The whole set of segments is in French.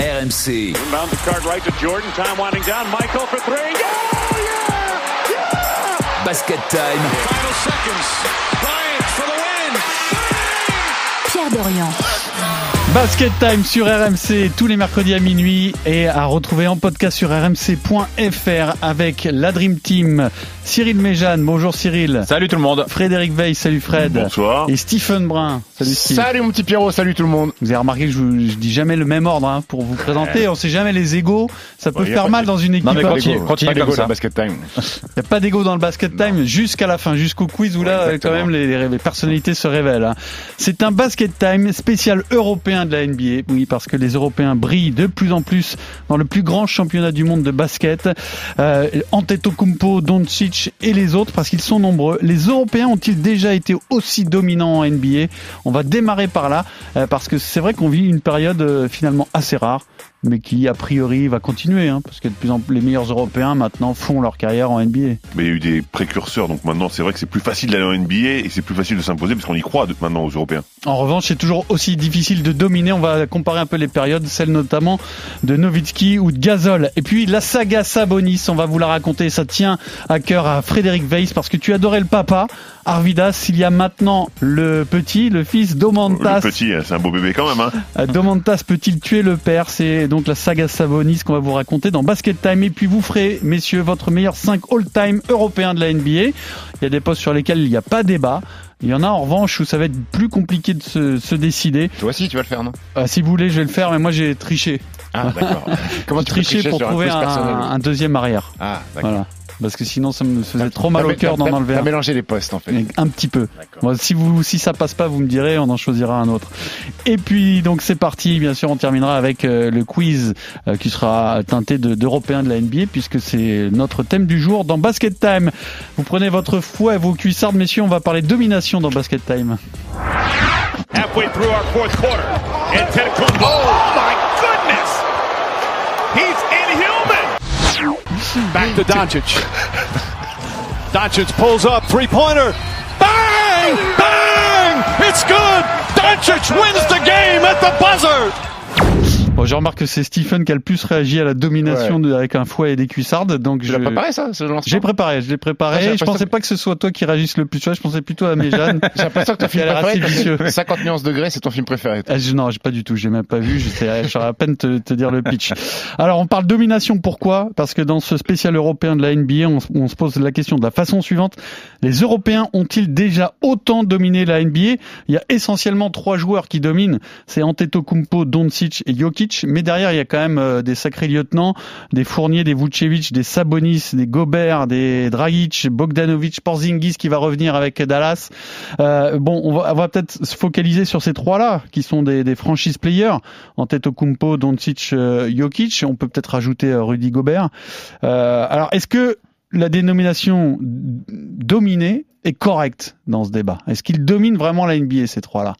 RMC. Inbound the card right to Jordan. Time winding down. Michael for three. Yeah! Yeah! Yeah! Basket time. Final seconds. Bryant for the win. Pierre Dorian. Basket Time sur RMC tous les mercredis à minuit et à retrouver en podcast sur rmc.fr avec la Dream Team. Cyril Méjeanne, bonjour Cyril. Salut tout le monde. Frédéric Veil, salut Fred. Bonsoir. Et Stephen Brun, salut Steve. Salut mon petit Pierrot, salut tout le monde. Vous avez remarqué que je, vous- je dis jamais le même ordre hein, pour vous présenter. On sait jamais les égaux. Ça peut Ouais, faire mal dans une équipe. Non mais continue, continue Pas comme ça. basket time. Il n'y a pas d'ego dans le basket time jusqu'à la fin, jusqu'au quiz où là, quand même, les personnalités se révèlent. hein. C'est un basket time spécial européen de la NBA. Oui, parce que les Européens brillent de plus en plus dans le plus grand championnat du monde de basket. Euh, Antetokounmpo, Doncic et les autres, parce qu'ils sont nombreux. Les Européens ont-ils déjà été aussi dominants en NBA On va démarrer par là, euh, parce que c'est vrai qu'on vit une période euh, finalement assez rare mais qui a priori va continuer, hein, parce que de plus en plus les meilleurs Européens maintenant font leur carrière en NBA. Mais il y a eu des précurseurs, donc maintenant c'est vrai que c'est plus facile d'aller en NBA et c'est plus facile de s'imposer parce qu'on y croit maintenant aux Européens. En revanche, c'est toujours aussi difficile de dominer. On va comparer un peu les périodes, celle notamment de Nowitzki ou de Gasol. Et puis la saga Sabonis, on va vous la raconter. Ça tient à cœur à Frédéric Weiss parce que tu adorais le papa. Arvidas, il y a maintenant le petit, le fils d'Omantas. Le petit, hein, c'est un beau bébé quand même. Hein. Euh, Domantas peut-il tuer le père C'est donc la saga Savonis qu'on va vous raconter dans Basket Time. Et puis vous ferez, messieurs, votre meilleur 5 all-time européen de la NBA. Il y a des postes sur lesquels il n'y a pas débat. Il y en a en revanche où ça va être plus compliqué de se, se décider. Toi aussi tu vas le faire non Euh, si vous voulez, je vais le faire, mais moi j'ai triché. Ah d'accord. Comment tu Triché pour trouver un, un deuxième arrière. Ah d'accord. Voilà. Parce que sinon ça me faisait trop mal au cœur d'en enlever T'as un. mélangé les postes en fait. Un petit peu. Bon, si vous, si ça passe pas, vous me direz, on en choisira un autre. Et puis, donc, c'est parti. Bien sûr, on terminera avec euh, le quiz euh, qui sera teinté de- d'européens de, la NBA puisque c'est notre thème du jour dans Basket Time. Vous prenez votre fouet, vos cuissardes, messieurs. On va parler domination dans Basket Time. Halfway through our fourth quarter. Oh my goodness! He's. Back to Doncic. Doncic pulls up three-pointer. Bang! Bang! It's good. Doncic wins the game at the buzzer. Bon, je remarque que c'est Stephen qui a le plus réagi à la domination de- avec un fouet et des cuissardes. Donc, je... l'as préparé ça J'ai préparé, je l'ai préparé. Ah, je pensais que- pas que ce soit toi qui réagisse le plus. Tu vois, je pensais plutôt à Méjeanne. J'ai l'impression que ton film préféré, assez vicieux. parce que 50 nuances degrés, c'est ton film préféré. Ah, je- non, j'ai pas du tout. J'ai même pas vu. Je saurais à peine te, te dire le pitch. Alors, on parle domination. Pourquoi? Parce que dans ce spécial européen de la NBA, on se pose la question de la façon suivante les Européens ont-ils déjà autant dominé la NBA Il y a essentiellement trois joueurs qui dominent. C'est Antetokounmpo, Doncic et Jokic. Mais derrière, il y a quand même euh, des sacrés lieutenants, des Fournier, des Vucevic, des Sabonis, des Gobert, des Dragic, Bogdanovic, Porzingis qui va revenir avec Dallas. Euh, bon, on va, peut-être se focaliser sur ces trois-là, qui sont des, des franchise players, Antetokounmpo, Doncic, euh, Jokic. On peut peut-être rajouter Rudy Gobert. Alors, est-ce que la dénomination dominée est correcte dans ce débat? Est-ce qu'ils dominent vraiment la NBA, ces trois-là?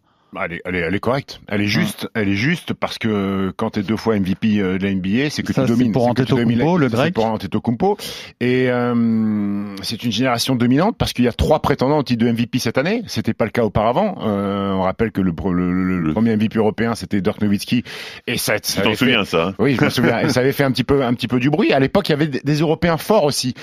Elle est, elle, est, elle est correcte. Elle est juste. Elle est juste parce que quand t'es deux fois MVP euh, de la NBA, c'est que Ça, tu domines. pour tu Antetokounmpo, le Ça, grec. C'est pour Antetokounmpo. Et euh, c'est une génération dominante parce qu'il y a trois prétendants au titre de MVP cette année. C'était pas le cas auparavant. Euh, on rappelle que le, pro- le, le- le premier MVP européen c'était Dirk Nowitzki et ça. ça Tu t'en souviens ça hein oui, je me souviens. Et ça avait fait un petit peu, un petit peu du bruit. À l'époque, il y avait des des Européens forts aussi.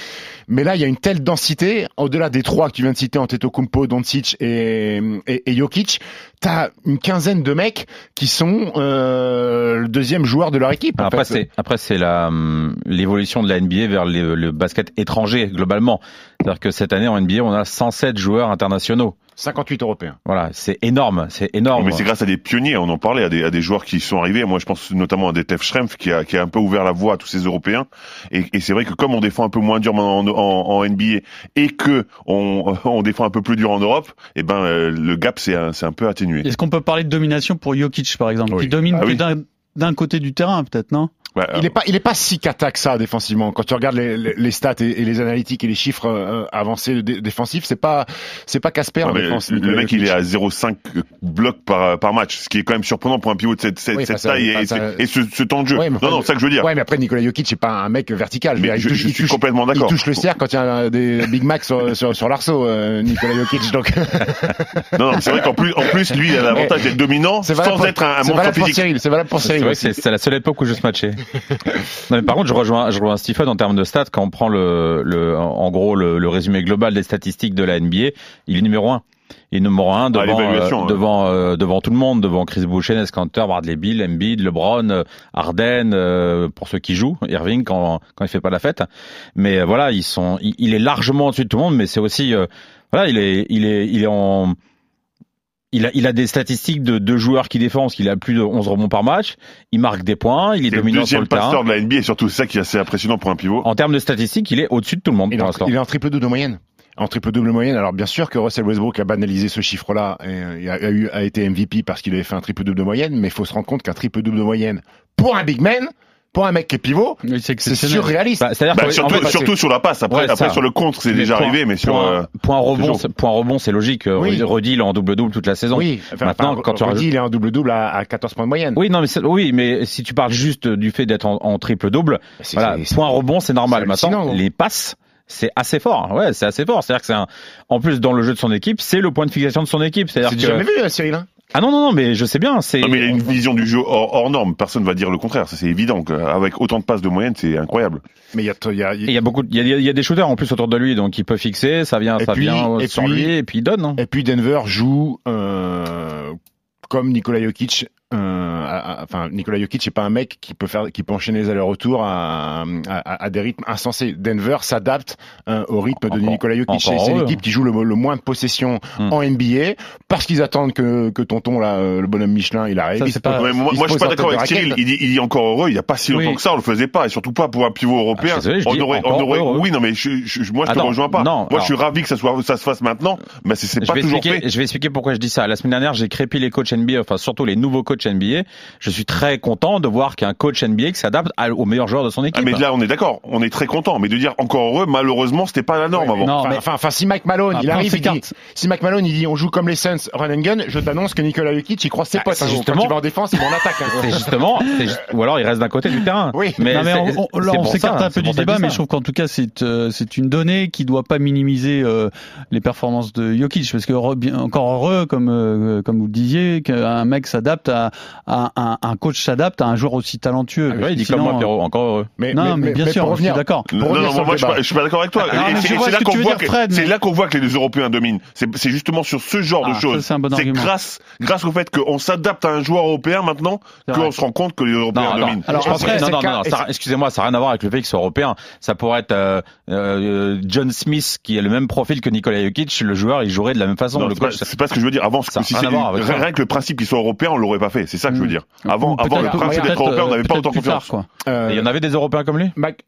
Mais là, il y a une telle densité, au-delà des trois que tu viens de citer, Antetokounmpo, Doncic et, et, et Jokic, t'as une quinzaine de mecs qui sont euh, le deuxième joueur de leur équipe. Après c'est après c'est la hum, l'évolution de la NBA vers le, le basket étranger globalement. C'est-à-dire que cette année en NBA on a 107 joueurs internationaux. 58 Européens. Voilà, c'est énorme, c'est énorme. Mais c'est grâce à des pionniers, on en parlait, à des, à des joueurs qui sont arrivés. Moi, je pense notamment à Detef Schrempf qui a, qui a un peu ouvert la voie à tous ces Européens. Et, et c'est vrai que comme on défend un peu moins dur en, en, en NBA et que on, on défend un peu plus dur en Europe, eh ben euh, le gap c'est un, un peu atténué. Est-ce qu'on peut parler de domination pour Jokic, par exemple, Oui. qui domine Ah que oui. d'un d'un côté du terrain, peut-être, non? Bah, Il est pas, il est pas si cata que ça défensivement. Quand tu regardes les, les, les stats et, et les analytiques et les chiffres euh, avancés dé- défensifs, c'est pas, c'est pas Casper en défense. le Nikola mec, il est à 0,5 blocs par, par match, ce qui est quand même surprenant pour un pivot de cette, cette, Oui, cette ça- taille et, enfin, ça- et ce, ce temps de jeu. Ouais, non, non, c'est ça que je veux dire. Ouais, mais après Nikola Jokic, c'est pas un mec vertical. Mais Il- je- il- je il suis touche- complètement Il d'accord. touche le cerf quand il y a des Big Mac sur, sur, sur l'arceau, euh, Nikola Jokic. Donc, Non, non, c'est vrai qu'en plus, en plus, lui, il a l'avantage d'être dominant c'est sans être un, un c'est monstre valable pour physique. Cyril. C'est valable pour C'est Cyril. c'est c'est la seule époque où je se matchais. Non, mais par contre, je rejoins, je rejoins Stephen en termes de stats. Quand on prend le, le en gros le, le résumé global des statistiques de la NBA, il est numéro un. Il est numéro un devant, l'évaluation, euh, hein. devant, euh, devant tout le monde, devant Chris Boucher, Enes Kanter, Bradley Bill, Embiid, LeBron, euh, Harden, euh, pour ceux qui jouent, Irving quand quand il fait pas la fête. Mais voilà, ils sont, il, il est largement au-dessus de tout le monde, mais c'est aussi, euh, voilà, il est, il est, il est en il a, il a des statistiques de deux joueurs qui défendent, parce qu'il a plus de 11 rebonds par match. Il marque des points, il est C'est le dominant sur deuxième le terrain. passeur de la NBA, et surtout, c'est ça qui est assez impressionnant pour un pivot. En termes de statistiques, il est au-dessus de tout le monde Il est, pour en, l'instant. il est en triple double de moyenne. En triple double moyenne. Alors bien sûr que Russell Westbrook a banalisé ce chiffre-là et euh, il a, a eu a été MVP parce qu'il avait fait un triple double de moyenne, mais il faut se rendre compte qu'un triple double de moyenne pour un big man, pour un mec qui est pivot, c'est surréaliste. Bah, C'est-à-dire Bah, que, surtout, en fait, surtout sur la passe. Après, Ouais, après sur le contre, c'est déjà point- arrivé, mais sur. point, euh, point rebond, point rebond, c'est logique. Euh, Oui. Rudy, il est en double-double toute la saison. oui. Enfin, Maintenant, enfin, quand tu Rudy, rajoutes- il est en double double à, à 14 points de moyenne. Oui, non, mais oui, mais si tu parles juste du fait d'être en, en triple-double, C'est- voilà, point rebond, c'est normal. Maintenant, hein. les passes, c'est assez fort. Ouais, c'est assez fort. C'est-à-dire que c'est un, en plus dans le jeu de son équipe, c'est le point de fixation de son équipe. C'est C'est-à-dire jamais que, vu, euh, Cyril. hein ah non, non, non, mais je sais bien, c'est, Non, mais il a une vision du jeu hors, hors norme. Personne va dire le contraire. Ça, c'est évident. Avec autant de passes de moyenne, c'est incroyable. mais il y a, il y a- y a beaucoup, de- il y a, il y a des shooters en plus autour de lui, donc il peut fixer, ça vient, Et ça puis- vient et sur puis- lui, et puis il donne. hein. Et puis Denver joue euh, comme Nikola Jokic. Euh, à- à- enfin, Nikola Jokic n'est pas un mec qui peut faire, qui peut enchaîner les allers-retours à, à, à des rythmes insensés. Denver s'adapte euh, au rythme de Nikola Jokic. C'est l'équipe qui joue le, le moins de possession Hmm. en NBA parce qu'ils attendent que, que tonton là, euh, le bonhomme Michelin, il arrive. Ça, il pas- moi, il moi, je suis pas d'accord avec Cyril. Il dit, il dit encore heureux. Il y a pas si longtemps Oui. que ça, on le faisait pas, et surtout pas pour un pivot européen. Ah, désolé, je on aurait, on aurait, oui, non, mais je, je- moi, je te Attends, rejoins pas. non, moi, je suis ravi que ça soit, ça se fasse maintenant, mais c'est pas vais, toujours expliquer, fait. je vais expliquer pourquoi je dis ça. La semaine dernière, j'ai crépi les coachs NBA, enfin surtout les nouveaux coachs NBA. Je suis très content de voir qu'un coach NBA qui s'adapte aux meilleurs joueurs de son Ah, équipe. mais là, on est d'accord. On est très content. Mais de dire encore heureux, malheureusement, c'était pas la norme avant. Non, Enfin, mais- enfin, enfin, si Mike Malone, il Après, arrive, il dit, s'écarte. si Mike Malone, il dit, on joue comme les Suns, run and gun, je t'annonce que Nikola Jokic, il croise ses Ah, potes. jour. justement- Quand il va en défense, il va en attaque. hein. c'est justement, juste- ou alors il reste d'un côté du terrain. Oui. mais, Non, mais c'est- on, là, on s'écarte un peu du débat, mais je trouve qu'en tout cas, c'est euh, c'est une donnée qui doit pas minimiser euh, les performances de Jokic, parce que encore heureux, comme euh, comme vous le disiez, qu'un mec s'adapte à, à un, un coach s'adapte à un joueur aussi talentueux. Ah, ouais, il dit comme moi, Pierrot, encore heureux. Mais, Non, mais, bien sûr, pour je suis revenir, d'accord. Non, revenir non, moi, je suis débat. pas, je suis pas d'accord avec toi. Ah, c'est ce là qu'on voit dire, que, Fred, c'est mais- là qu'on voit que les Européens dominent. C'est justement sur ce genre Ah, de ça, choses. c'est un bon C'est argument. grâce, grâce au fait qu'on s'adapte à un joueur européen maintenant qu'on se rend compte que les Européens dominent. Alors, après, non, non, non, excusez-moi, ça n'a rien à voir avec le fait qu'il soit européen. Ça pourrait être euh, euh, John Smith qui a le même profil que Nikola Jokic. Le joueur, il jouerait de la même façon. C'est pas, ce que je veux dire. Avant, si rien c'est que le principe qu'il soit européen, on l'aurait pas fait. C'est ça que je veux dire. Avant, avant le principe d'être européen, on n'avait pas autant confiance. tard, quoi. Euh, il y en avait des Européens comme lui? Mac,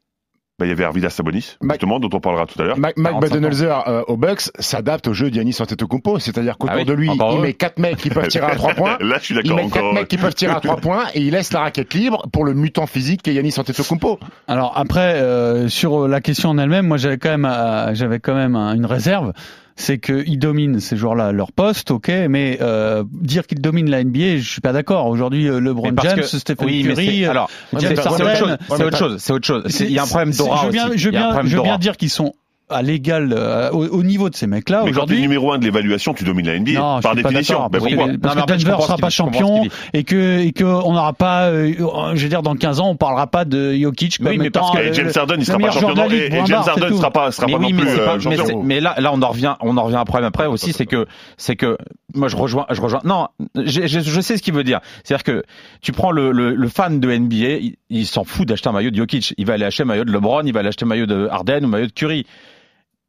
Bah, il y avait Arvidas Sabonis, Mac- justement, dont on parlera tout à l'heure. Mac, Mac 45 ans. Budenholzer euh, au Bucks s'adapte au jeu d'Yanis Antetokounmpo, c'est-à-dire qu'autour Ah oui, de lui, il met quatre mecs qui peuvent tirer à trois points. Là, je suis Il d'accord met encore. quatre mecs qui peuvent tirer à trois points et il laisse la raquette libre pour le mutant physique qu'est Yanis Antetokounmpo. Alors après, euh, sur la question en elle-même, moi j'avais quand même, euh, j'avais quand même un- une réserve, c'est qu'ils dominent ces joueurs-là à leur poste, ok, mais euh, dire qu'ils dominent la NBA, je suis pas d'accord. Aujourd'hui, euh, LeBron James, que- Stephen oui, Curry, c'est- alors, autre chose. C'est autre chose. C'est autre chose. Il y a un problème d'aura Je veux bien, je veux bien, problème je veux bien d'aura. dire qu'ils sont à l'égal, euh, au, au niveau de ces mecs-là Mais quand tu es aujourd'hui. numéro un de l'évaluation, tu domines la NBA. Non, par définition. Ben parce pourquoi que- parce Non, que Denver sera pas champion et que et que on n'aura pas, euh, je veux dire, dans 15 ans, on parlera pas de Jokic comme Oui, mais parce étant, que euh, Et James Harden, il sera pas champion. non, Et James Harden sera pas, sera mais pas oui, non mais, plus pas- euh, mais, mais là, là, on en revient, on en revient à un problème après aussi, c'est que, c'est que, moi, je rejoins, je rejoins. Non, je, je, je sais ce qu'il veut dire. C'est-à-dire que tu prends le, le, le fan de NBA, il, il s'en fout d'acheter un maillot de Jokic. Il va aller acheter un maillot de LeBron, il va aller acheter un maillot de Harden ou un maillot de Curry.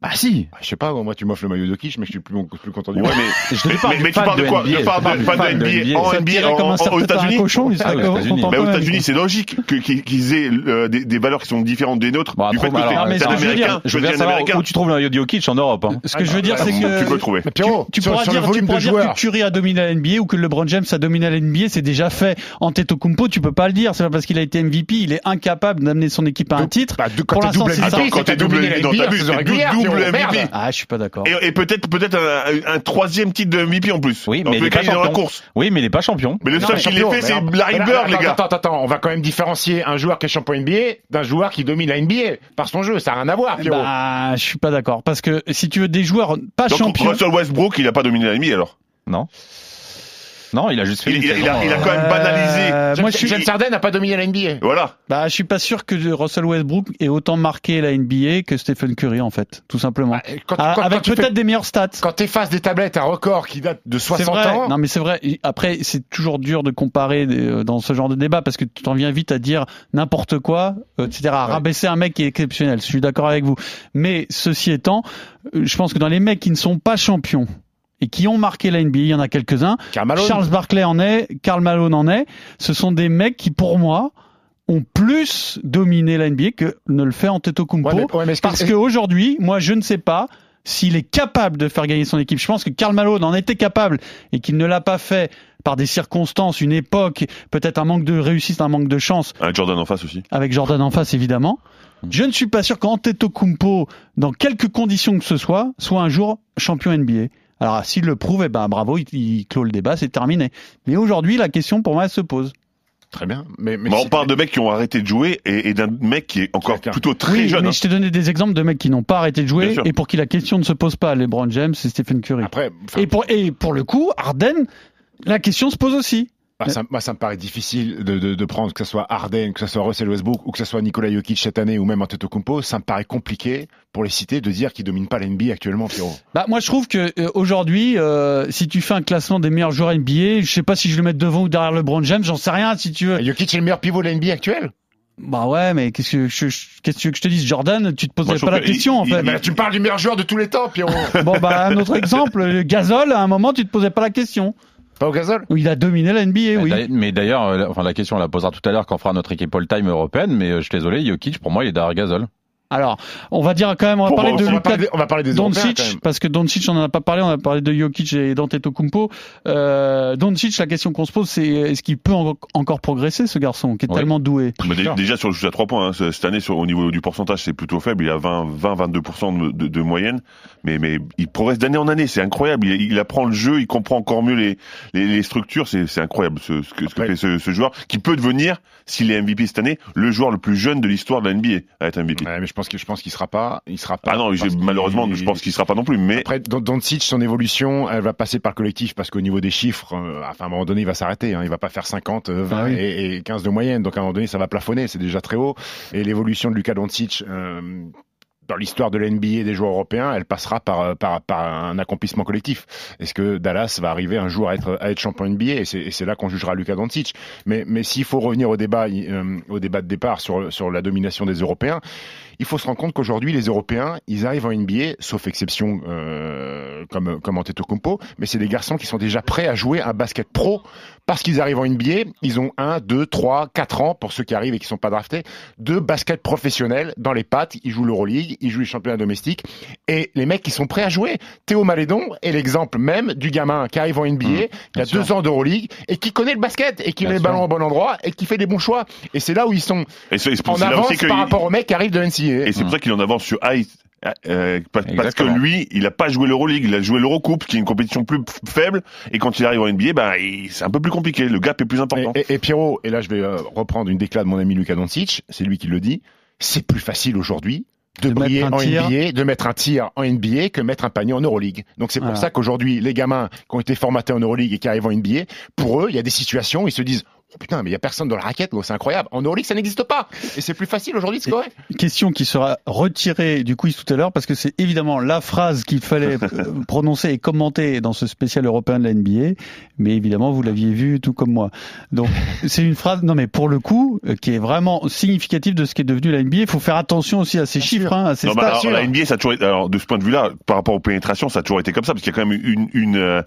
Bah si. Ah, Je sais pas, moi tu m'offres le maillot de Kitsch, mais je suis plus, plus content du Ouais, mais, Je mais, mais, mais tu parles de quoi NBA, Je parle de fan de NBA en NBA. En- en- aux États-Unis. Ah, aux États-Unis. Mais aux États-Unis, c'est logique que- qu'ils aient euh, des, des valeurs qui sont différentes des nôtres. Bon, du fait que t'es mais t'es ce que je veux américain, dire, Je veux américain. où tu trouves le maillot de Jokic en Europe. Hein. Ce que je veux dire, Ah, c'est que Tu peux le trouver. Tu, pourras dire, dire que Curry a dominé la NBA ou que LeBron James a dominé la NBA, c'est déjà fait. Antetokounmpo, tu peux pas le dire, c'est pas parce qu'il a été MVP, il est incapable d'amener son équipe à un titre. Bah, de- Pour quand t'es l'instant, c'est ça. Quand c'est t'es double dans ta double MVP. merde. Ah, je suis pas d'accord. Et, et peut-être peut-être un, un troisième titre de MVP en plus. Oui, mais il est pas dans la course. Oui, mais il est pas champion. Mais le seul qui l'ait fait, c'est. Larry Bird, les attends, gars. Attends, attends, on va quand même différencier un joueur qui est champion NBA d'un joueur qui domine la NBA par son jeu. Ça n'a rien à voir, Pierrot. Bah, je suis pas d'accord parce que si tu veux des joueurs pas Donc champions. Russell Westbrook, il a pas dominé la NBA alors? Non. Non, il a juste fait Il, une il- il a, il a quand même banalisé. Euh, moi, je suis, James Harden n'a pas dominé la NBA. Voilà. bah, je suis pas sûr que Russell Westbrook ait autant marqué la NBA que Stephen Curry en fait, tout simplement. Bah, Quand, Ah, quand- avec peut-être fais- des meilleurs stats. quand t'effaces des tablettes un record qui date de C'est 60 vrai. ans, Non, mais c'est vrai. Après, c'est toujours dur de comparer euh, dans ce genre de débat parce que tu t'en viens vite à dire n'importe quoi, euh, etc. À Ouais. rabaisser un mec qui est exceptionnel. Je suis d'accord avec vous. Mais ceci étant, euh, je pense que dans les mecs qui ne sont pas champions et qui ont marqué la NBA, il y en a quelques-uns. Charles Barkley en est, Karl Malone en est. Ce sont des mecs qui, pour moi, ont plus dominé la NBA que ne le fait Antetokounmpo. Ouais, mais- ouais, mais parce qu'aujourd'hui, moi, je ne sais pas s'il est capable de faire gagner son équipe. Je pense que Karl Malone en était capable et qu'il ne l'a pas fait par des circonstances, une époque, peut-être un manque de réussite, un manque de chance, Un Jordan en face aussi. avec Jordan en face évidemment. Je ne suis pas sûr qu'Antetokounmpo, dans quelques conditions que ce soit, soit un jour champion NBA. Alors s'il le prouve, eh ben bravo, il, il clôt le débat, c'est terminé. Mais aujourd'hui, la question pour moi elle se pose. Très bien. Mais, on parle de mecs qui ont arrêté de jouer et, et d'un mec qui est encore plutôt très oui, jeune. mais hein. je t'ai donné des exemples de mecs qui n'ont pas arrêté de jouer et pour qui la question ne se pose pas. LeBron James et Stephen Curry. Après, Et pour, et pour le coup, Harden, la question se pose aussi. Bah, ça, moi, ça me paraît difficile de, de, de prendre que ce soit Harden, que ce soit Russell Westbrook ou que ce soit Nikola Jokic cette année ou même Antetokounmpo. Ça me paraît compliqué pour les citer de dire qu'ils dominent pas la NBA actuellement, Pierrot. Bah moi je trouve que euh, aujourd'hui, euh, si tu fais un classement des meilleurs joueurs NBA, je sais pas si je le mets devant ou derrière LeBron James, j'en sais rien. Si tu veux. Et Jokic est le meilleur pivot de la NBA actuelle. Bah ouais, mais qu'est-ce que je, qu'est-ce que tu veux que je te dise, Jordan Tu te poserais Moi, pas la que question en fait. il- Mais là, tu me parles du meilleur joueur de tous les temps, Pierrot. Bon bah un autre exemple, le Gasol, à un moment tu te posais pas la question. Pas au gazole. Où il a dominé la NBA, oui. Mais d'ailleurs, euh, enfin, la question, on la posera tout à l'heure quand on fera notre équipe all-time européenne, mais euh, je suis désolé, Jokic, pour moi, il est derrière Gasol. Alors, on va dire quand même, on va parler de on, va Luka parler des, on va parler des Doncic, parce que Doncic, on en a pas parlé, on a parlé de Jokic et d'Antetokounmpo. Euh, Doncic, la question qu'on se pose, c'est est-ce qu'il peut en- encore progresser, ce garçon, qui est Oui. tellement doué? Mais déjà sur le shoot à 3 points, hein, ce- cette année sur, au niveau du pourcentage c'est plutôt faible, il a 20, 20 22% de, de, de moyenne, mais, mais il progresse d'année en année, c'est incroyable, il, il apprend le jeu, il comprend encore mieux les, les, les structures, c'est c'est incroyable ce, ce que, ce que fait ce, ce joueur, qui peut devenir, s'il est MVP cette année, le joueur le plus jeune de l'histoire de la NBA à être MVP. Ouais, mais je pense que je pense qu'il sera pas. Il sera pas. Ah non, malheureusement, je pense qu'il sera pas non plus, mais Après, Don- Doncic, son évolution, elle va passer par le collectif parce qu'au niveau des chiffres, euh, enfin, à un moment donné, il va s'arrêter. Hein, il va pas faire 50, euh, 20 Ah oui. et, et 15 de moyenne. Donc, à un moment donné, ça va plafonner. C'est déjà très haut. Et l'évolution de Luka Doncic, euh, dans l'histoire de l'NBA et des joueurs européens, elle passera par, euh, par, par un accomplissement collectif. Est-ce que Dallas va arriver un jour à être, à être champion NBA Et c'est et c'est là qu'on jugera Luka Doncic. Mais, mais s'il faut revenir au débat, euh, au débat de départ sur, sur la domination des Européens, il faut se rendre compte qu'aujourd'hui, les Européens, ils arrivent en NBA, sauf exception euh, comme, comme Antetokounmpo, mais c'est des garçons qui sont déjà prêts à jouer un basket pro parce qu'ils arrivent en NBA. Ils ont un, deux, trois, quatre ans, pour ceux qui arrivent et qui sont pas draftés, de basket professionnel dans les pattes. Ils jouent l'Euroleague, ils jouent les championnats domestiques. Et les mecs qui sont prêts à jouer. Théo Malédon est l'exemple même du gamin qui arrive en NBA, qui a sûr. deux ans d'Euroleague et qui connaît le basket et qui Bien met le sûr. ballon au bon endroit et qui fait les bons choix. Et c'est là où ils sont et c'est c'est pour- en avance par il- rapport aux mecs qui arrivent de NCAA. Et c'est pour ça qu'il en avance sur Ice. euh, parce, parce que lui, il a pas joué l'Euroleague, il a joué l'Eurocoupe, qui est une compétition plus faible. Et quand il arrive en NBA, bah, c'est un peu plus compliqué. Le gap est plus important. Et, et- et Pierrot, et là je vais euh, reprendre une déclat de mon ami Luka Doncic, c'est lui qui le dit, c'est plus facile aujourd'hui de, briller en tir. NBA, de mettre un tir en NBA que mettre un panier en Euroleague. Donc c'est pour Voilà. ça qu'aujourd'hui, les gamins qui ont été formatés en Euroleague et qui arrivent en NBA, pour eux, il y a des situations, ils se disent Oh, putain, mais il y a personne dans la raquette, c'est incroyable. En Euroleague, ça n'existe pas. Et c'est plus facile aujourd'hui de scorer. Question qui sera retirée du quiz tout à l'heure parce que c'est évidemment la phrase qu'il fallait euh, prononcer et commenter dans ce spécial européen de la NBA. Mais évidemment, vous l'aviez vu tout comme moi. Donc, c'est une phrase, non mais pour le coup, euh, qui est vraiment significative de ce qui est devenu la NBA. Il faut faire attention aussi à ces chiffres, hein, à ces Non, bah, stats. alors, la NBA, ça a toujours été, alors, de ce point de vue-là, par rapport aux pénétrations, ça a toujours été comme ça, parce qu'il y a quand même une, une, euh,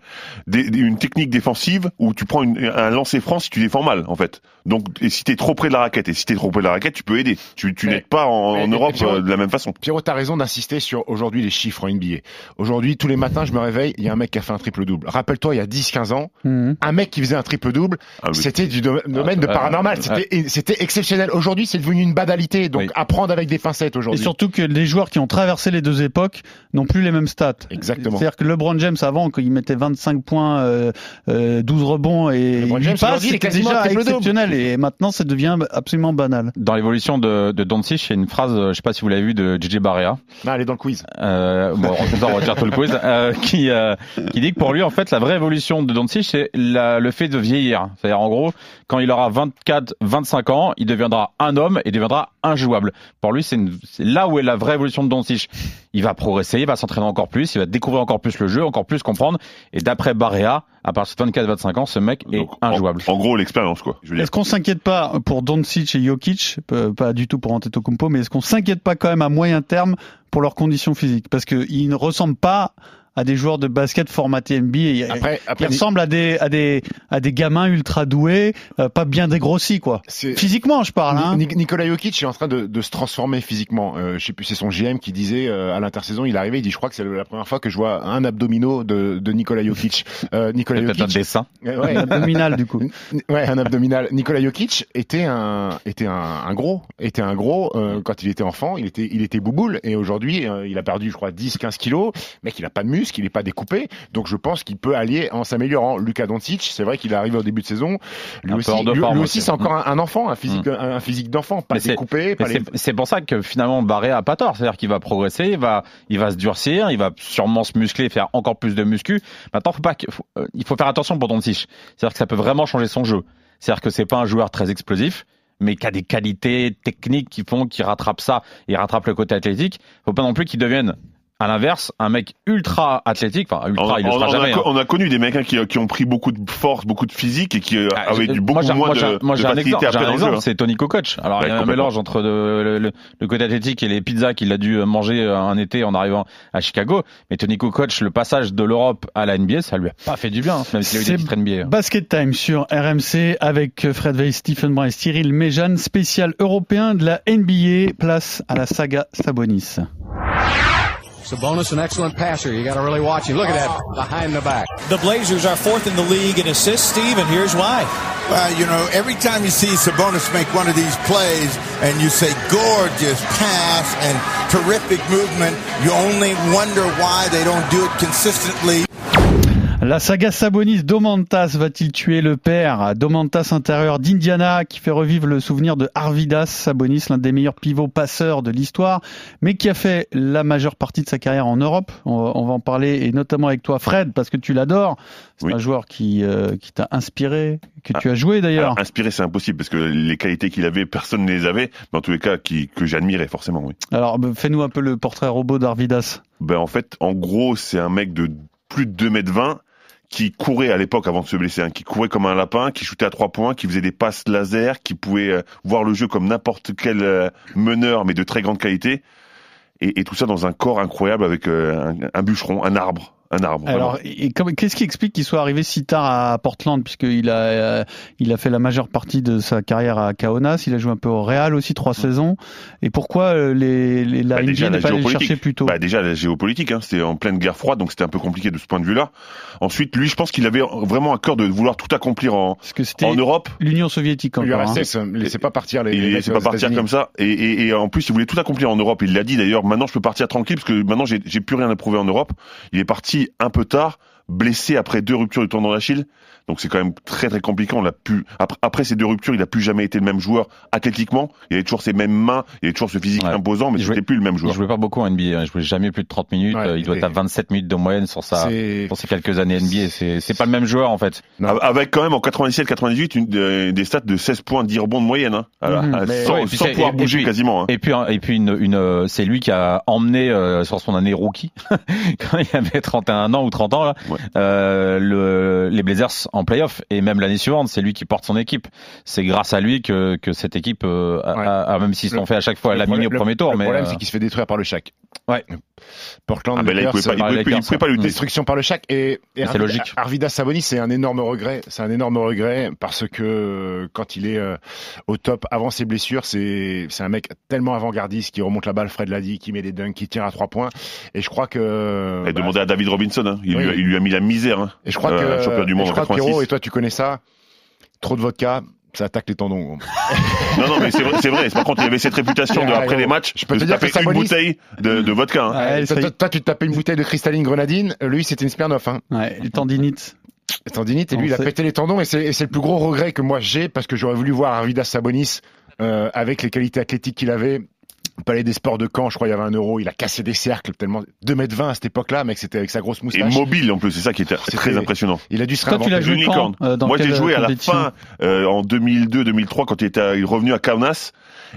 une technique défensive où tu prends une- un lancer franc si tu défends mal, en fait. Donc, et si t'es trop près de la raquette, et si t'es trop près de la raquette, tu peux aider. Tu, tu n'aides pas en, mais- en et- Europe et euh, de la même façon. Pierrot, t'as raison d'insister sur aujourd'hui les chiffres en NBA. Aujourd'hui, tous les matins, je me réveille, il y a un mec qui a fait un triple-double. Rappelle-toi, il y a 10-15 ans, Mhm. un mec qui faisait un triple-double, Ah oui. c'était du dom- domaine de ouais, paranormal. ouais. C'était, et c'était exceptionnel. Aujourd'hui, c'est devenu une banalité. Donc, Oui. apprendre avec des pincettes Et aujourd'hui. surtout que les joueurs qui ont traversé les deux époques n'ont plus les mêmes stats. Exactement. C'est-à-dire que LeBron James avant, quand il mettait 25 points, euh, euh, 12 rebonds et LeBron 8 James, passes, aujourd'hui, il est c'était quasiment déjà triple-double. exceptionnel. Et maintenant, ça devient absolument banal. Dans l'évolution de, de Doncic, il y a une phrase, euh, je sais pas si vous l'avez vu, de JJ Barrea. Ah, allez dans le quiz. Euh, bon, on retire tout le quiz. euh, qui, euh, qui dit que pour lui, en fait, la vraie évolution de Doncic, c'est la- le fait de vieillir. C'est-à-dire, en gros, quand il aura 24, 25 ans, il deviendra un homme et deviendra injouable. Pour lui, c'est une- c'est là où est la vraie évolution de Doncic. Il va progresser, il va s'entraîner encore plus, il va découvrir encore plus le jeu, encore plus comprendre. Et d'après Barrea, à partir de 24, 25 ans, ce mec est Donc, injouable. En, gros, l'expérience, quoi. Est-ce qu'on s'inquiète pas pour Doncic et Jokic, euh, pas du tout pour Antetokounmpo, mais est-ce qu'on s'inquiète pas quand même à moyen terme pour leurs conditions physiques? Parce qu'ils ne ressemblent pas à des joueurs de basket formatés NBA. Après, Ils après, ressemblent à des, à des, à des gamins ultra doués, euh, pas bien dégrossis, quoi. Physiquement, je parle. Hein. Ni- Nicolas Jokic est en train de, de se transformer physiquement. Euh, je sais plus, c'est son GM qui disait euh, à l'intersaison, il est arrivé, il dit, je crois que c'est la première fois que je vois un abdominaux de, de Nicolas Jokic. Euh, Nicolas C'est peut-être un Jokic, dessin. euh, ouais, Abdominal, du coup. Ouais, un abdominal. Nicolas Jokic était un était un, un gros, était un gros euh, quand il était enfant. Il était il était bouboule et aujourd'hui euh, il a perdu je crois 10-15 kilos. Mec, il a pas de muscles, il est pas découpé. Donc je pense qu'il peut allier en s'améliorant. Lucas Doncic, c'est vrai qu'il est arrivé au début de saison. Lui Un aussi, lui, lui c'est encore un, un enfant, un physique Mm. un, physique d'enfant, pas Mais c'est- découpé. Les... c'est- C'est pour ça que finalement Barré a pas tort, c'est-à-dire qu'il va progresser, il va, il va se durcir, il va sûrement se muscler, faire encore plus de muscu. Maintenant, faut pas, faut- euh, il faut faire attention pour Doncic, c'est-à-dire que ça peut vraiment changer son jeu. C'est-à-dire que c'est pas un joueur très explosif, mais qui a des qualités techniques qui font qu'il rattrape ça, il rattrape le côté athlétique. Faut pas non plus qu'il devienne à l'inverse un mec ultra athlétique, enfin ultra, On, il le sera on jamais. a, hein. on a connu des mecs hein, qui, qui ont pris beaucoup de force, beaucoup de physique et qui euh, Ah, avaient du beaucoup moi, moins moi, de, j'ai- moi, j'ai un exemple, j'ai un exemple, hein. c'est Tony Kukoc. Alors, Ouais, il y a un complètement. mélange entre le, le- le- le côté athlétique et les pizzas qu'il a dû manger euh, un été en arrivant à Chicago. Mais Tony Kukoc, le passage de l'Europe à la NBA, ça lui a pas fait du bien, hein, même s'il a eu des titres NBA. Basket Time sur RMC avec Fred Weiss, Stephen Brun et Cyril Méjeanne, spécial européen de la NBA, place à la saga Sabonis. Sabonis, an excellent passer. You got to really watch him. Look at that behind the back. The Blazers are fourth in the league in assists, Steve, and here's why. Well, you know, every time you see Sabonis make one of these plays and you say gorgeous pass and terrific movement, you only wonder why they don't do it consistently. La saga Sabonis, Domantas va-t-il tuer le père Domantas intérieur d'Indiana qui fait revivre le souvenir de Arvidas Sabonis, l'un des meilleurs pivots passeurs de l'histoire, mais qui a fait la majeure partie de sa carrière en Europe. On, va- en parler et notamment avec toi Fred parce que tu l'adores. C'est Oui. un joueur qui, euh, qui t'a inspiré, que tu as joué d'ailleurs. Alors, inspiré, c'est impossible parce que les qualités qu'il avait, personne ne les avait. Mais en tous les cas, qui, que j'admirais forcément, oui. Alors bah, fais-nous un peu le portrait robot d'Arvidas. Ben, en fait, en gros, c'est un mec de plus de 2 mètres 20 qui courait à l'époque avant de se blesser, hein, qui courait comme un lapin, qui shootait à trois points, qui faisait des passes laser, qui pouvait euh, voir le jeu comme n'importe quel euh, meneur, mais de très grande qualité. Et, tout ça dans un corps incroyable avec euh, un bûcheron, un arbre. Un arbre. Alors, qu'est-ce qui explique qu'il soit arrivé si tard à Portland, puisqu'il a, euh, il a fait la majeure partie de sa carrière à Kaunas, il a joué un peu au Real aussi trois saisons. Et pourquoi euh, les, les, la Bah, NBA déjà, n'est pas allé chercher plus tôt Bah déjà la géopolitique, hein, c'était en pleine guerre froide, donc c'était un peu compliqué de ce point de vue-là. Ensuite, lui, je pense qu'il avait vraiment à cœur de vouloir tout accomplir en, Parce que en Europe. l'Union soviétique encore. hein. L'URSS, euh, laissez pas partir les. Il laissait pas partir comme ça. Et, et, et en plus, il voulait tout accomplir en Europe. Il l'a dit d'ailleurs. Maintenant, je peux partir tranquille parce que maintenant, j'ai plus rien à prouver en Europe. Il est parti un peu tard blessé après deux ruptures du tendon d'Achille. Donc c'est quand même très très compliqué. On l'a pu après, après ces deux ruptures, il a plus jamais été le même joueur athlétiquement. Il avait toujours ses mêmes mains, il avait toujours ce physique Ouais. imposant, mais Il c'était plus le même Il joueur. jouait pas beaucoup en NBA. hein. Il jouait jamais plus de 30 minutes. Ouais, Euh, il doit et- être à 27 minutes de moyenne sur sa pour ses quelques années NBA. C'est c'est pas le même joueur en fait. Non. Avec quand même en 97-98 une- euh, des stats de 16 points, 10 rebonds de moyenne, hein. Alors, Mais- sans, ouais, et sans pouvoir et- et bouger puis- quasiment. hein. Et puis et puis une, une euh, c'est lui qui a emmené euh, sur son année rookie quand il avait 31 ans ou 30 ans là Ouais. euh, le, les Blazers en playoff et même l'année suivante c'est lui qui porte son équipe. C'est grâce à lui que que cette équipe euh, a, Ouais. a- a- même s'ils se sont fait à chaque fois Le laminer au premier tour Le mais problème, euh, c'est qu'il se fait détruire par le Shaq. Ouais. Portland, Ah, là, il pouvait pas, il pouvait, pouvait pas lutter. destruction par le Shaq et, c'est logique. Arvidas Sabonis c'est un énorme regret c'est un énorme regret parce que quand il est euh, au top avant ses blessures c'est c'est un mec tellement avant-gardiste qui remonte la balle Fred l'a dit qui met des dunks qui tire à trois points et je crois que Et bah, demandez à David Robinson, hein. il, Oui. lui a, il lui a mis la misère. Hein. et je crois Euh, que champion du et monde je en crois que 86. Pierrot et toi tu connais ça trop de vodka ça attaque les tendons. Non, non, mais c'est vrai, c'est vrai. Par contre, il avait cette réputation de, Ah, après les matchs, Je peux de te que une bouteille de, de vodka. Hein. Ouais, toi, ça y- toi, toi, tu te tapais une bouteille de cristalline grenadine lui c'était une Smirnoff hein. ouais, les tendinites. tendinite et lui il a pété les tendons et c'est le plus gros regret que moi j'ai parce que j'aurais voulu voir Arvidas Sabonis euh, avec les qualités athlétiques qu'il avait Palais des Sports de Caen, je crois il y avait un euro, il a cassé des cercles tellement 2 mètres 20 à cette époque-là, mec, c'était avec sa grosse Et moustache. mobile en plus, c'est ça qui était très impressionnant. Il a dû se Toi, tu l'as réinventer. joué quand euh, dans Moi, j'ai joué à la fin euh, en 2002-2003 quand il était il est revenu à Kaunas.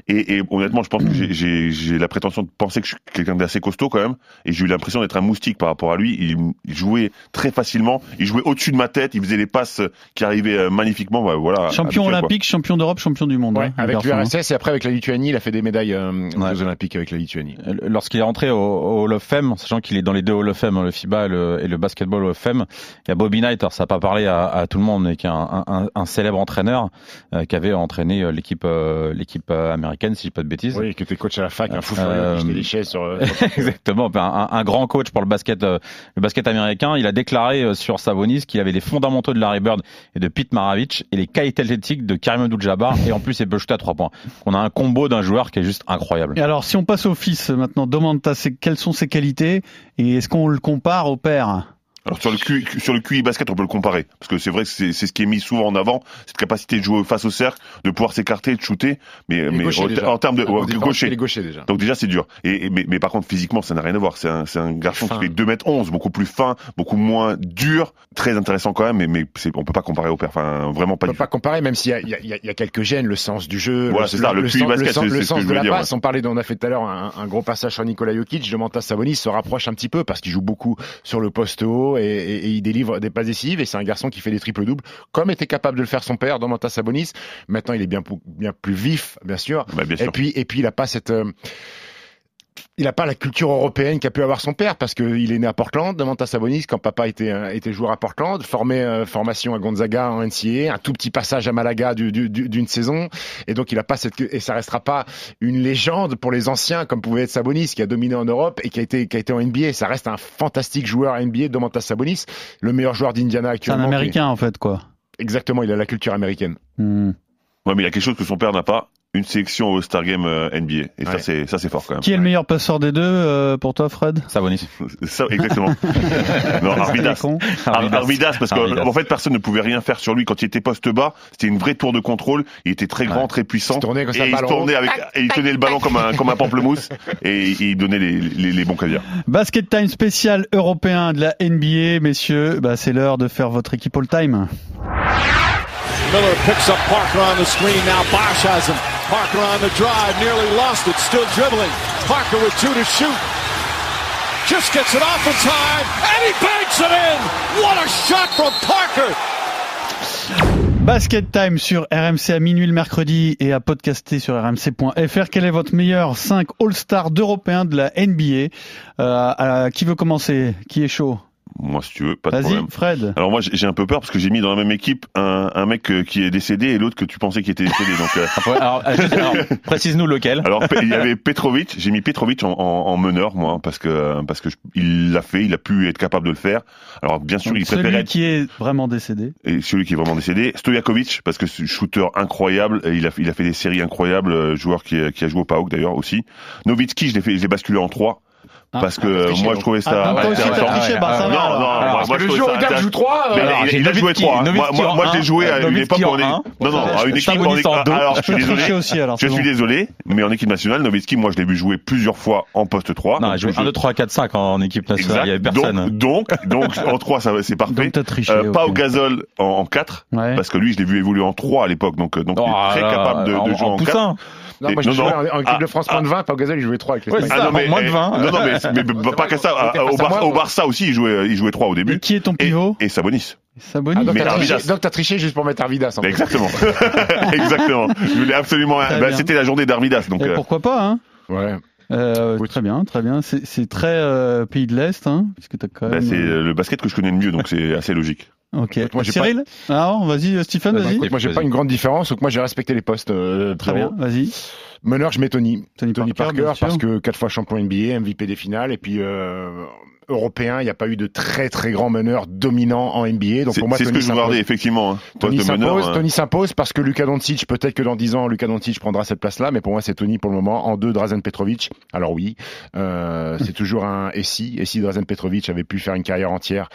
Et, et honnêtement, je pense que j'ai- j'ai j'ai la prétention de penser que je suis quelqu'un d'assez costaud quand même. Et j'ai eu l'impression d'être un moustique par rapport à lui. Il, jouait très facilement. Il jouait au-dessus de ma tête. Il faisait les passes qui arrivaient euh, magnifiquement. Bah, voilà. Champion habituel, quoi. olympique, champion d'Europe, champion du monde. Ouais, hein, avec l'URSS et après avec la Lituanie, il a fait des médailles euh, Ouais. Jeux Olympiques avec la Lituanie. Euh, Lorsqu'il est rentré au, au Hall of Fame, sachant qu'il est dans les deux Hall of Fame, hein, le FIBA et le, et le Basketball Hall of Fame, il y a Bobby Knight, alors ça n'a pas parlé à, à tout le monde, mais qui est un, un- un célèbre entraîneur euh, qui avait entraîné euh, l'équipe euh, l'équipe américaine, si je dis pas de bêtises. Oui, qui était coach à la fac, un fou Euh, furieux qui sur. Exactement, un, un grand coach pour le basket, le basket américain. Il a déclaré sur Sabonis qu'il avait les fondamentaux de Larry Bird et de Pete Maravich et les qualités athlétiques de Karim Abdul-Jabbar et en plus il peut shooter à trois points. On a un combo d'un joueur qui est juste incroyable. Et alors, si on passe au fils maintenant, demande quelles sont ses qualités et est-ce qu'on le compare au père? Alors sur le Q, sur le QI basket, on peut le comparer parce que c'est vrai que c'est c'est ce qui est mis souvent en avant, cette capacité de jouer face au cercle, de pouvoir s'écarter, de shooter, mais en, termes de ouais, gaucher. Gaucher déjà. Donc déjà c'est dur. Et, et- mais, mais par contre physiquement ça n'a rien à voir. C'est un, c'est un garçon Fin. qui fait 2 mètres 11, beaucoup plus fin, beaucoup moins dur, très intéressant quand même. Mais, mais on peut pas comparer au père. Enfin vraiment pas On du peut pas comparer, même s'il y y, a, y quelques gènes, le sens du jeu, Voilà, c'est ça, le QI sens, basket, le sens, le sens je de la dire, passe. On parlait, on a fait tout à l'heure un, un gros passage sur Nicolas Jokic. Domantas Sabonis se rapproche un petit peu parce qu'il joue beaucoup sur le poste haut et, et- et il délivre des passes décisives. Et c'est un garçon qui fait des triples doubles, comme était capable de le faire son père, Domantas Sabonis. Maintenant, il est bien, plus vif, bien sûr. Bah, bien Et puis, et puis, il a pas cette, euh, il a pas la culture européenne qu'a pu avoir son père parce qu'il est né à Portland, Domantas Sabonis, quand papa était, euh, était joueur à Portland, formé, euh, formation à Gonzaga en NCAA, un tout petit passage à Malaga du- du- du- d'une saison. Et donc, il a pas cette, et ça restera pas une légende pour les anciens comme pouvait être Sabonis qui a dominé en Europe et qui a été, qui a été en NBA. Ça reste un fantastique joueur NBA, Domantas Sabonis, le meilleur joueur d'Indiana C'est un actuellement. qui est- américain en fait, quoi. Exactement, il a la culture américaine. Hmm. Ouais, mais il y a quelque chose que son père n'a pas. Une sélection au Star Game euh, NBA. Et ça c'est ça c'est fort quand même. Qui est le meilleur passeur des deux euh, pour toi, Fred? Sabonis. Ça exactement. non, Arvidas. Arvidas, parce qu'en en fait personne ne pouvait rien faire sur lui quand il était poste bas. C'était une vraie tour de contrôle. Il était très grand, Ouais. très puissant. Il se tournait comme ça, et il tournait avec, et il tenait le ballon comme un comme un pamplemousse et il donnait les, les, les bons caviars. Basket Time spécial européen de la NBA, messieurs. Bah, c'est l'heure de faire votre équipe all-time. Miller picks up Parker on the screen. Now Bosch has him. Parker on the drive. Nearly lost it. Still dribbling. Parker with two to shoot. Just gets it off in time. And he banks it in. What a shot from Parker. Basket Time sur RMC à minuit le mercredi et à podcaster sur rmc.fr. Quel est votre meilleur 5 All-Stars d'Européens de la NBA Euh, Qui veut commencer? Qui est chaud? Moi si tu veux, pas de Vas-y, problème. Fred. Alors moi j'ai un peu peur parce que j'ai mis dans la même équipe un, un mec euh, qui est décédé et l'autre que tu pensais qui était décédé. Donc euh, Ouais, alors, euh, alors, précise-nous lequel. alors il y avait Petrovic, j'ai mis Petrovic en, en, en meneur moi parce que parce que je- il l'a fait, il a pu être capable de le faire. Alors bien sûr Donc, il préférait celui être qui est vraiment décédé. et celui qui est vraiment décédé, Stojakovic, parce que shooter incroyable, et il a, il a fait des séries incroyables, joueur qui, a- qui a joué au PAOK d'ailleurs aussi. Nowitzki, je l'ai fait, je l'ai basculé en 3 Ah, parce que ah, euh, moi donc. je trouvais Ah, ça aussi, intéressant. triché, bah, ça non, va, non, alors. moi, Parce moi, je le jour ça où Gab joue 3, Mais Alors, il, j'ai il a joué Nowitzki, 3. Moi, Nowitzki moi, en moi, je un, l'ai joué à une époque où en on est. un. Non, non, à une équipe. Sabonis on est- en deux. Alors, je suis désolé. aussi, alors. Je suis désolé, mais en équipe nationale, Nowitzki, moi je l'ai vu jouer plusieurs fois en poste 3. Non, il jouait je- 1, 2, 3, 4, 5 en équipe nationale. Il y avait Exact. personne. Donc, donc, en 3, ça, c'est parfait. Euh, Pas ok. au gazole en, en 4, Ouais. parce que lui, je l'ai vu évoluer en 3 à l'époque, donc, euh, donc il Oh est très là là, capable de, en- jouer en, en 4. Non, moi, je non, jouais non. en, en équipe Ah, de France moins de 20, pas au gazole, il jouait 3 avec les Ouais, Espagnols. ça, Ah non, mais, moins de eh, 20. Non, non, mais, mais pas que ça. Donc, t'es Au. Barça aussi, il jouait, il jouait 3 au début. Qui est ton pivot et Sabonis. Sabonis Ah, donc Mais t'as triché, Arvidas. donc t'as triché juste pour mettre Arvidas. en fait. exactement. exactement. Je voulais absolument. Bah. C'était la journée d'Arvidas, donc. Eh, euh, Pourquoi pas, hein Ouais. Euh, Oui. Très bien, très bien. C'est très euh, pays de l'Est, hein Puisque t'as quand bah, c'est le basket que je connais le mieux, donc c'est assez logique. Ok. Moi, Cyril Alors, vas-y, euh, Stephen, Bah, vas-y. écoute, moi, j'ai Vas-y. pas une grande différence, donc moi, j'ai respecté les postes. euh, Très bien, vas-y. Meneur, je mets Tony. Tony, Tony Parker, Parker, parce que quatre fois champion NBA, MVP des finales, et puis euh, européen, il n'y a pas eu de très très grand meneur dominant en NBA. Donc pour moi, c'est ce Tony que je s'impose. regardais, effectivement. hein. Tony s'impose, hein. Tony s'impose parce que Luka Doncic, peut-être que dans 10 ans, Luka Doncic prendra cette place-là, mais pour moi, c'est Tony pour le moment. En deux, Drazen Petrovic. Alors oui, euh, c'est toujours un et si, et si Drazen Petrovic avait pu faire une carrière entière.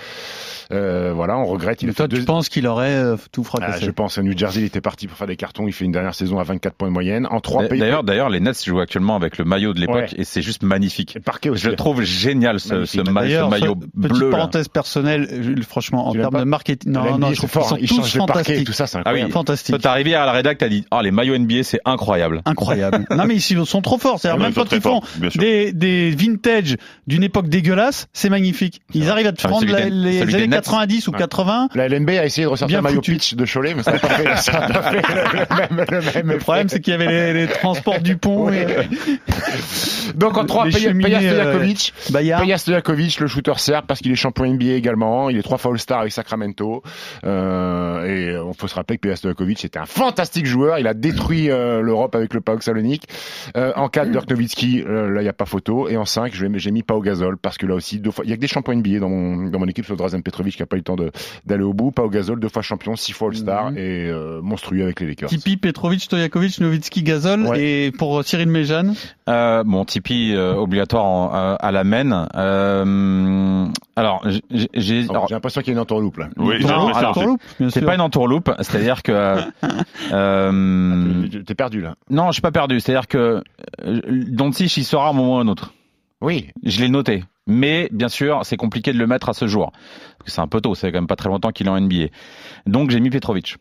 Euh, voilà, on regrette. Il Mais a toi, tu penses qu'il aurait euh, tout Ah, fracassé je pense à New Jersey, il était parti pour faire des cartons. Il fait une dernière saison à 24 points de moyenne. En trois pays. D'ailleurs, d'ailleurs, les Nets jouent actuellement avec le maillot de l'époque Ouais. et c'est juste magnifique. Et Parquet aussi. Je le trouve génial ce, Magnifique. ce, ma- ce D'ailleurs, maillot ce- bleu. petite là. parenthèse personnelle, franchement, en termes de marketing, non, non, je trouve fort. qu'ils Il sont tous fantastiques. tout ça, c'est Ah oui. Fantastique. Toi, t'es arrivé à la rédac, t'as dit, oh, les maillots NBA, c'est incroyable. Incroyable. non, mais ils sont trop forts. C'est-à-dire, Ouais, même ils quand ils font des, des vintage d'une époque dégueulasse, c'est magnifique. Ils arrivent à te Ah, prendre les années Nets. 90 ou Ouais. 80. La LNB a essayé de ressortir Bien le maillot pitch de Cholet, mais ça n'a pas fait, le même, le même Le effet. problème, c'est qu'il y avait les, les transports du pont Donc en 3, les Peja cheminées, Stojakovic. Le shooter serbe, parce qu'il est champion NBA également. Il est trois fois All-Star avec Sacramento. Euh, et on faut se rappeler que Peja Stojakovic était un fantastique joueur. Il a détruit euh, l'Europe avec le PAOK Salonique. Euh, en 4, Dirk Nowitzki, euh, là, il n'y a pas photo. Et en 5, je vais- j'ai mis Pau Gasol, parce que là aussi, deux fois, il y a que des champions NBA dans mon, dans mon équipe, sauf Drazen Petrovic qui n'a pas eu le temps d'aller au bout. Pau Gasol, deux fois champion, six fois All-Star Mhm. et euh, monstrueux avec les Lakers. Tipeee, Petrovic, Stojakovic, Nowitzki. Ouais. Et pour Cyril Euh, bon, Tipeee euh, obligatoire en- à la main. Euh, alors, j'ai- l'impression qu'il y a une entourloupe là. Oui, Non, alors, C'est pas une entourloupe, c'est-à-dire que euh, euh, T'es perdu là. non, je suis pas perdu. C'est-à-dire que euh, Doncic il sera à un moment ou un autre. Oui. Je l'ai noté, mais bien sûr, c'est compliqué de le mettre à ce jour c'est un peu tôt. C'est quand même pas très longtemps qu'il est en NBA. Donc j'ai mis Petrovic.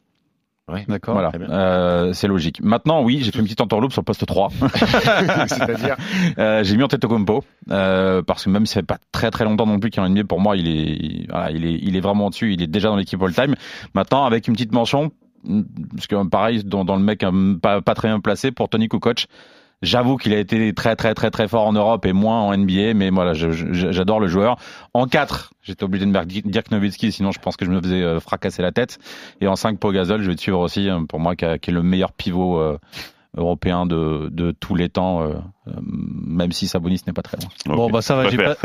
D'accord. Voilà. Euh, c'est logique. Maintenant, oui, j'ai fait une petite entourloupe sur le poste 3. C'est-à-dire. Euh, j'ai mis Antetokounmpo euh, parce que même si ça fait pas très très longtemps non plus qu'il est en NBA, pour moi, il est, il- voilà, il est, il est vraiment dessus. Il est déjà dans l'équipe all-time. Maintenant, avec une petite mention, parce que pareil, dans, dans le mec euh, pas, pas très bien placé pour Tony Kukoc. J'avoue qu'il a été très très très très fort en Europe et moins en NBA, mais voilà, j'adore le joueur. En 4, j'étais obligé de mettre Dirk Nowitzki, sinon je pense que je me faisais euh, fracasser la tête. Et en 5, Pau Gasol, je vais te suivre aussi, euh, pour moi, qui, a- qui est le meilleur pivot euh, européen de, de tous les temps, euh, même si Sabonis n'est pas très loin. Bon, bah ça va, j'ai pas,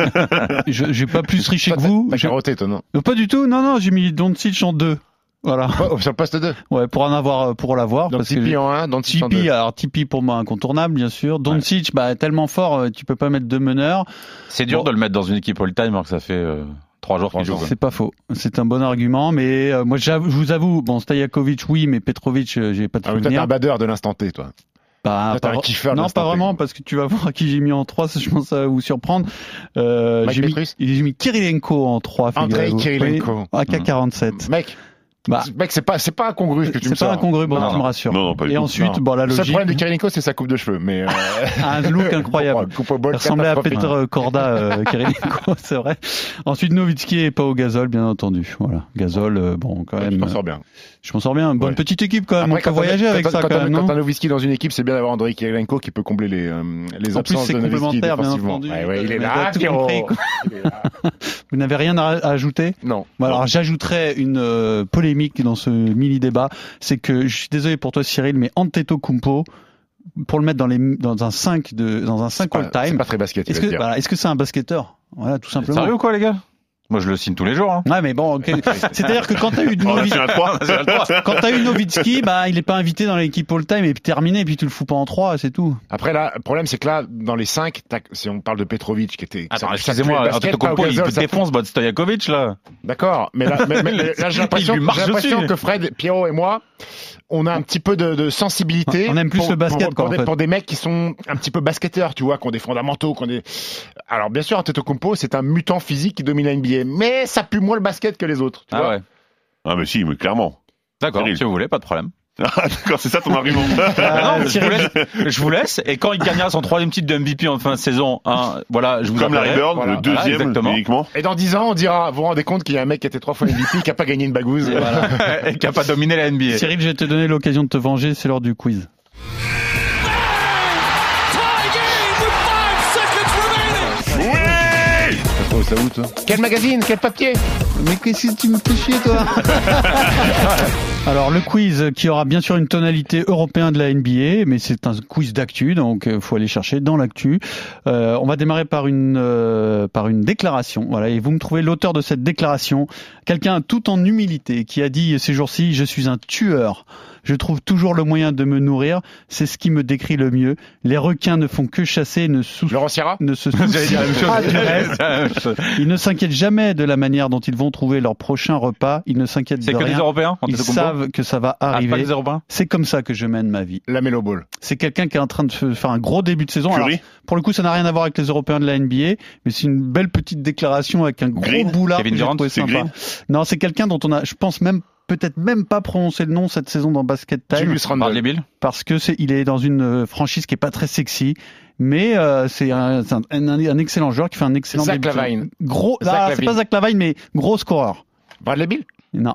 j'ai pas plus triché Toi, que vous. T'as J'ai- carotté, toi, non Pas du tout, non, non, j'ai mis Doncic en deux. Voilà. Oh, Sur le poste 2. Ouais, pour en avoir, pour l'avoir. Donc Tipeee en 1, donc Tipeee en 2. Tipeee, alors Tipeee pour moi incontournable, bien sûr. Doncic, bah tellement fort, euh, tu peux pas mettre deux meneurs. C'est dur Bon. de le mettre dans une équipe all-time alors que ça fait euh, trois jours qu'il joue. quoi. C'est pas faux. C'est un bon argument, mais euh, moi j'avoue- je vous avoue, bon Stojakovic oui, mais Petrovic, euh, j'ai pas de Ah, t'es un badeur de l'instant T, toi. Bah, pas un kiffeur non, pas T. vraiment, parce que tu vas voir à qui j'ai mis en 3, ça, je pense que ça va vous surprendre. Euh, Mike j'ai mis, mis Kirilenko en 3. Andrei. Kirilenko. Oui, AK-47. Mec, Bah, mec, c'est pas, c'est pas incongru ce que tu me c'est pas sors. incongru, bon, Non, tu me rassures. Non, non, pas du Et ensuite, Non. bon, la Le seul logique, problème de Kirilenko, c'est sa coupe de cheveux, mais euh, un look incroyable. coupe au bol Il ressemblait à. Peter Corda, euh, c'est vrai. Ensuite, Nowitzki et Pau Gasol, bien entendu. Voilà. Gasol, euh, bon, quand Ouais, même. Euh, sors bien. Je m'en sors bien. Bonne Ouais. petite équipe quand même. Après, on peut quand voyager avec quand ça t'as- quand même, Quand t'as Nowitzki dans une équipe, c'est bien d'avoir Andrei Kirilenko qui peut combler les, euh, les En plus, absences c'est de complémentaire, bien entendu. Ouais, ouais, il est là, compris. Il est là. Vous n'avez rien à, ajouter Non. Bon, alors j'ajouterais une euh, polémique dans ce mini débat, c'est que je suis désolé pour toi Cyril, mais Antetokounmpo pour le mettre dans les dans un 5 de dans un 5 Pas- all C'est time. pas très basket, que voilà, est-ce que c'est un basketteur? Voilà, tout simplement. Sérieux ou quoi les gars? Moi, je le signe tous les jours. Hein. Ouais, mais bon, ok. c'est-à-dire que quand t'as eu Novi- 3. Novitski, bah il est pas invité dans l'équipe all-time et puis terminé, et puis tu le fous pas en trois, c'est tout. Après là, le problème c'est que là, dans les cinq, t'as- si on parle de Petrovic qui était. Attends, excusez-moi, Antetokounmpo, il défonce Bot Stojakovic, là. D'accord, mais là, mais- là, j'ai l'impression que Fred, Pierrot et moi, on a un petit peu de, de sensibilité. On aime plus pour, le basket, pour, quoi, pour en des, fait. pour des mecs qui sont un petit peu basketteurs, tu vois, qui ont des fondamentaux, qui ont des. Alors bien sûr, Antetokounmpo, c'est un mutant physique qui domine la NBA, mais ça pue moins le basket que les autres. Tu Ah vois ouais. Ah, mais si, mais clairement. D'accord, si vous voulez, pas de problème. Ah, d'accord, c'est ça ton argument. Ah non, je vous, laisse, je vous laisse. Et quand il gagnera son troisième titre de MVP en fin de saison, hein, voilà, je vous Comme Larry. Bird, Voilà, le deuxième uniquement. Et dans 10 ans, on dira, vous vous rendez compte qu'il y a un mec qui était trois fois MVP, qui a pas gagné une bagouze. Voilà. et qui a pas dominé la NBA. Cyril, je vais te donner l'occasion de te venger, c'est l'heure du quiz. Oui ça où, toi Quel magazine Quel papier? Mais qu'est-ce que tu me fais chier, toi? Alors, le quiz qui aura bien sûr une tonalité européenne de la NBA, mais c'est un quiz d'actu, donc il faut aller chercher dans l'actu. Euh, on va démarrer par une euh, par une déclaration. Voilà, et vous me trouvez l'auteur de cette déclaration, quelqu'un tout en humilité qui a dit ces jours-ci je suis un tueur. Je trouve toujours le moyen de me nourrir. C'est ce qui me décrit le mieux. Les requins ne font que chasser, et ne Sierra ne se soucient pas du reste. C'est. Ils ne s'inquiètent jamais de la manière dont ils vont trouver leur prochain repas. Ils ne s'inquiètent C'est de que des. Européens Ils savent que ça va Ah, pas arriver. C'est comme ça que je mène ma vie. La Melo Ball. C'est quelqu'un qui est en train de faire un gros début de saison. Alors, pour le coup, ça n'a rien à voir avec les Européens de la NBA, mais c'est une belle petite déclaration avec un gros Green boulard Kevin Durant, c'est sympa. Green Non, c'est quelqu'un dont on a, je pense même peut-être même pas prononcé le nom cette saison dans Basket Time Julius Randle. Bradley Bill parce que c'est il est dans une euh, franchise qui est pas très sexy. Mais euh, c'est un, c'est un, un- un excellent joueur qui fait un excellent Zach début. Lavine. Gros, Zach ah, c'est pas Zach Lavine, mais gros scoreur. Bradley Bill Non.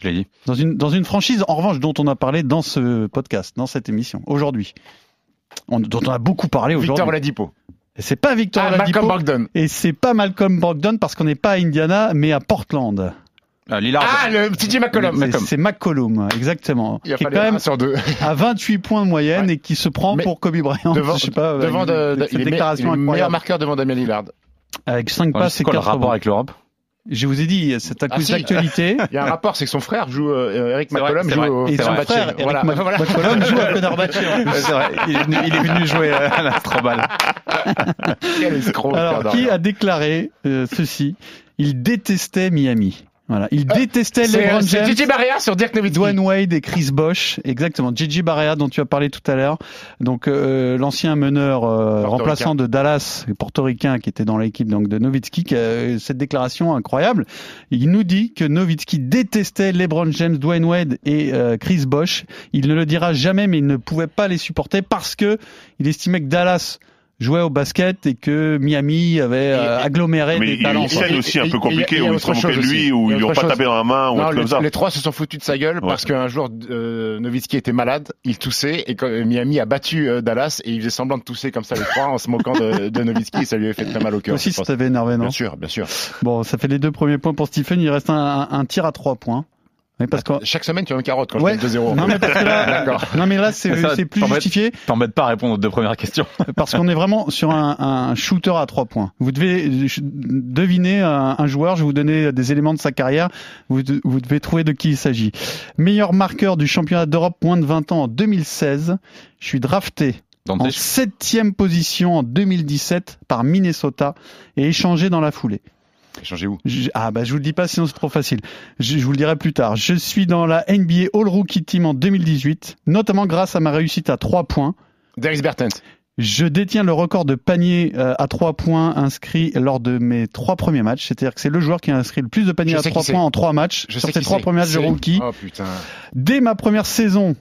Je l'ai dit. Dans une, dans une franchise, en revanche, dont on a parlé dans ce podcast, dans cette émission, aujourd'hui. On- dont on a beaucoup parlé Victor aujourd'hui. Oladipo. Et c'est pas Victor Ah, Oladipo, Malcolm Brogdon. et c'est pas Malcolm Brogdon parce qu'on n'est pas à Indiana, mais à Portland. Euh, Lillard. Ah, le TJ McCollum. C'est- McCollum, exactement. Il a qui est quand même sur deux. à 28 points de moyenne Ouais. et qui se prend Mais pour Kobe Bryant. devant, je sais pas, euh, devant de, avec de- cette il il est déclaration le meilleur incroyable. marqueur devant Damien Lillard. Avec 5 Ouais, passes C'est et quoi le 4 rapport rebonds. avec l'Europe Je vous ai dit, c'est un Ah, quiz si. d'actualité. Il y a un rapport, c'est que son frère joue, euh, Eric vrai, McCollum joue vrai. au Et son frère, Eric Voilà, Mac- voilà. McCollum, joue à Fenerbahçe. en plus. C'est vrai, il est, venu, il est venu jouer à l'Astrobal. Quel escroc, Alors, qui a déclaré euh, ceci? Il détestait Miami. Voilà, il détestait Euh, C'est LeBron James, Gigi Barrea sur Dirk Nowitzki. Dwayne Wade et Chris Bosh. Exactement, Gigi Barrea dont tu as parlé tout à l'heure. Donc euh, l'ancien meneur euh, remplaçant de Dallas, portoricain qui était dans l'équipe donc de Nowitzki, qui a euh, cette déclaration incroyable. Il nous dit que Nowitzki détestait LeBron James, Dwayne Wade et euh, Chris Bosh. Il ne le dira jamais, mais il ne pouvait pas les supporter parce que il estimait que Dallas jouait au basket et que Miami avait euh, aggloméré Mais des il y a talents. une quoi. scène aussi un peu compliquée il où il autre se moquait de chose lui, où Il lui pas tapé dans la main ou Non, comme ça. les trois se sont foutus de sa gueule Ouais. parce qu'un jour euh, Nowitzki était malade, il toussait et quand euh, Miami a battu euh, Dallas et il faisait semblant de tousser comme ça les trois en se moquant de, de Nowitzki et ça lui avait fait très mal au cœur. aussi, ça t'avait énervé, non? Bien sûr, bien sûr. Bon, ça fait les deux premiers points pour Stephen. Il reste un, un- un tir à trois points. Oui, parce que Chaque semaine tu as une carotte quand Ouais. je fais 2-0. non mais parce que là, non mais là c'est plus justifié T'embête pas à répondre aux deux premières questions. parce qu'on est vraiment sur un, un shooter à trois points. Vous devez euh, deviner un, un joueur. Je vais vous donner des éléments de sa carrière. Vous, de- vous devez trouver de qui il s'agit. Meilleur marqueur du championnat d'Europe moins de 20 ans en 2016. Je suis drafté en septième position en 2017 par Minnesota et échangé dans la foulée. Changez où? Je- ah bah je vous le dis pas sinon c'est trop facile. Je, je vous le dirai plus tard. Je suis dans la NBA All Rookie Team en 2018, notamment grâce à ma réussite à 3 points. Darius Bertens. Je détiens le record de paniers euh, à 3 points inscrits lors de mes trois premiers matchs. C'est-à-dire que c'est le joueur qui a inscrit le plus de paniers à sais 3 qui c'est. points en 3 matchs Je sur trois c'est. premiers matchs de rookie. Oh putain. Dès ma première saison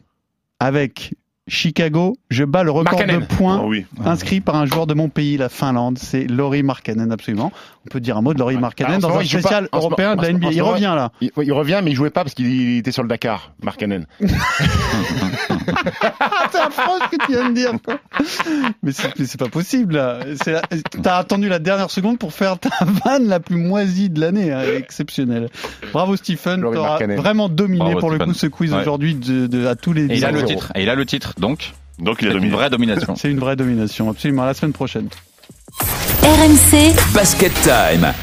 avec Chicago, je bats le record Markkanen. de points Ah oui. inscrit par un joueur de mon pays, la Finlande. C'est Laurie Markkanen, absolument. On peut dire un mot de Laurie. Markkanen ce dans un spécial pas. Européen de la NBA. Il revient là. Il, il revient mais il jouait pas parce qu'il était sur le Dakar, Markkanen. C'est affreux ce que tu viens de dire. Quoi. Mais c'est pas possible. T'as attendu la dernière seconde pour faire ta vanne la plus moisie de l'année. hein. Exceptionnel. Bravo Stephen. T'auras vraiment dominé Bravo, pour le coup ce quiz Ouais. aujourd'hui de, de- à tous les Et il a le 10 titre. Et il a le titre, donc. Donc il C'est a une vraie domination. C'est une vraie domination. Absolument. À la semaine prochaine. RMC Basket Time.